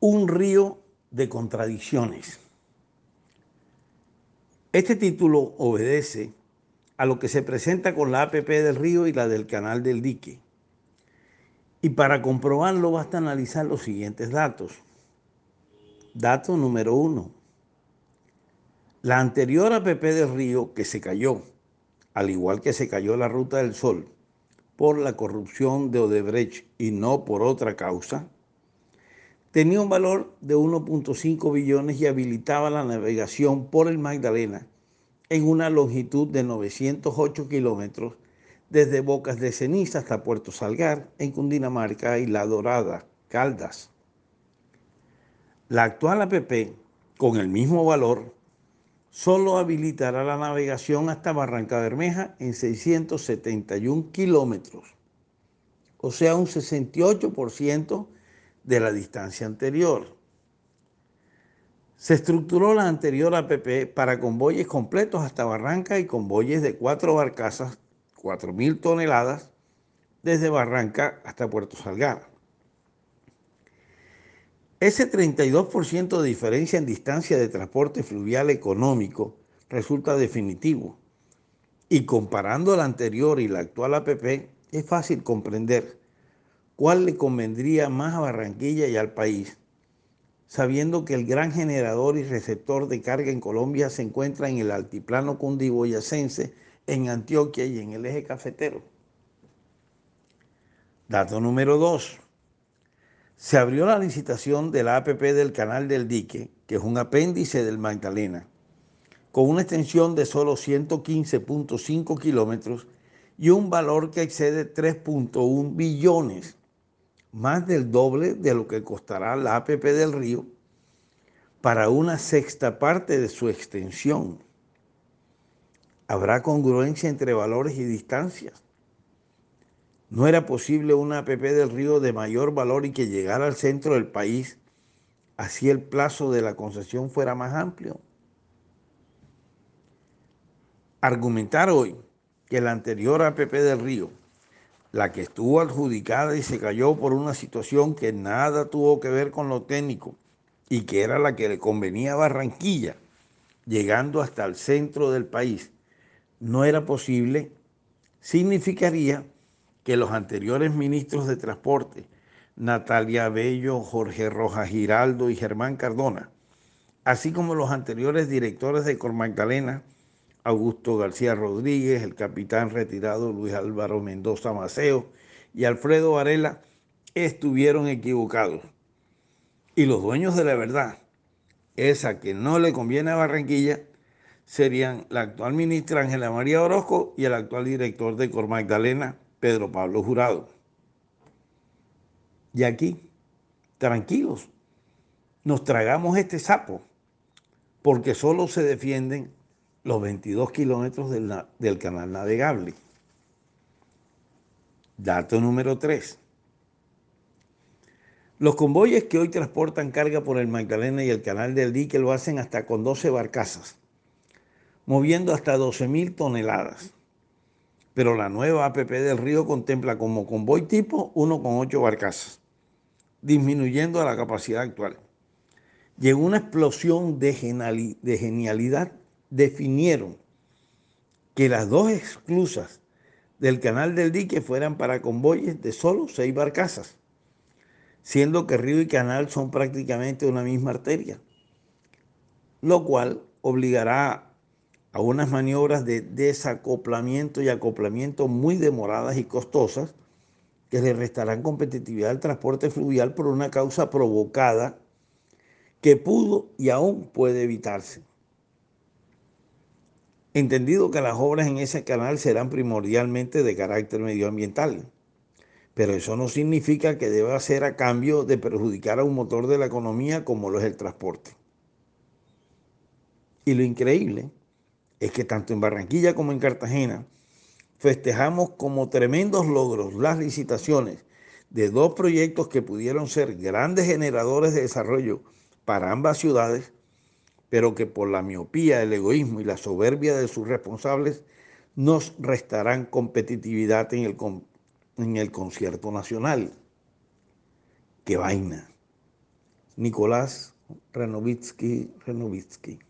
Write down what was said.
Un río de contradicciones. Este título obedece a lo que se presenta con la APP del río y la del canal del dique. Y para comprobarlo basta analizar los siguientes datos. Dato número uno. La anterior APP del río que se cayó, al igual que se cayó la Ruta del Sol, por la corrupción de Odebrecht y no por otra causa, tenía un valor de 1.5 billones y habilitaba la navegación por el Magdalena en una longitud de 908 kilómetros desde Bocas de Ceniza hasta Puerto Salgar, en Cundinamarca y La Dorada, Caldas. La actual APP, con el mismo valor, solo habilitará la navegación hasta Barranca Bermeja en 671 kilómetros, o sea, un 68% de la distancia anterior. Se estructuró la anterior APP para convoyes completos hasta Barranca y convoyes de cuatro barcazas, 4.000 toneladas, desde Barranca hasta Puerto Salgar. Ese 32% de diferencia en distancia de transporte fluvial económico resulta definitivo. Y comparando la anterior y la actual APP, es fácil comprender cuál le convendría más a Barranquilla y al país, sabiendo que el gran generador y receptor de carga en Colombia se encuentra en el altiplano cundiboyacense, en Antioquia y en el eje cafetero. Dato número 2. Se abrió la licitación de la APP del Canal del Dique, que es un apéndice del Magdalena, con una extensión de solo 115.5 kilómetros y un valor que excede 3.1 billones más del doble de lo que costará la APP del río para una sexta parte de su extensión. ¿Habrá congruencia entre valores y distancias? ¿No era posible una APP del río de mayor valor y que llegara al centro del país, así el plazo de la concesión fuera más amplio? Argumentar hoy que la anterior APP del río la que estuvo adjudicada y se cayó por una situación que nada tuvo que ver con lo técnico y que era la que le convenía a Barranquilla, llegando hasta el centro del país, no era posible, significaría que los anteriores ministros de Transporte, Natalia Bello, Jorge Rojas Giraldo y Germán Cardona, así como los anteriores directores de Cormagdalena, Augusto García Rodríguez, el capitán retirado Luis Álvaro Mendoza Maceo y Alfredo Varela estuvieron equivocados. Y los dueños de la verdad, esa que no le conviene a Barranquilla, serían la actual ministra Ángela María Orozco y el actual director de Cor Magdalena, Pedro Pablo Jurado. Y aquí, tranquilos, nos tragamos este sapo, porque solo se defienden los 22 kilómetros del, canal navegable. Dato número 3. Los convoyes que hoy transportan carga por el Magdalena y el canal del dique lo hacen hasta con 12 barcazas, moviendo hasta 12.000 toneladas. Pero la nueva APP del río contempla como convoy tipo uno con 8 barcazas, disminuyendo la capacidad actual. Llegó una explosión de genialidad definieron que las dos exclusas del canal del dique fueran para convoyes de solo seis barcazas, siendo que río y canal son prácticamente una misma arteria, lo cual obligará a unas maniobras de desacoplamiento y acoplamiento muy demoradas y costosas que le restarán competitividad al transporte fluvial por una causa provocada que pudo y aún puede evitarse entendido que las obras en ese canal serán primordialmente de carácter medioambiental. Pero eso no significa que deba ser a cambio de perjudicar a un motor de la economía como lo es el transporte. Y lo increíble es que tanto en Barranquilla como en Cartagena festejamos como tremendos logros las licitaciones de dos proyectos que pudieron ser grandes generadores de desarrollo para ambas ciudades pero que por la miopía, el egoísmo y la soberbia de sus responsables nos restarán competitividad en el, en el concierto nacional. ¡Qué vaina! Nicolás Renovitsky Renovitsky.